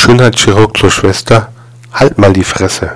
Schönheitschirurg zur Schwester: Halt mal die Fresse!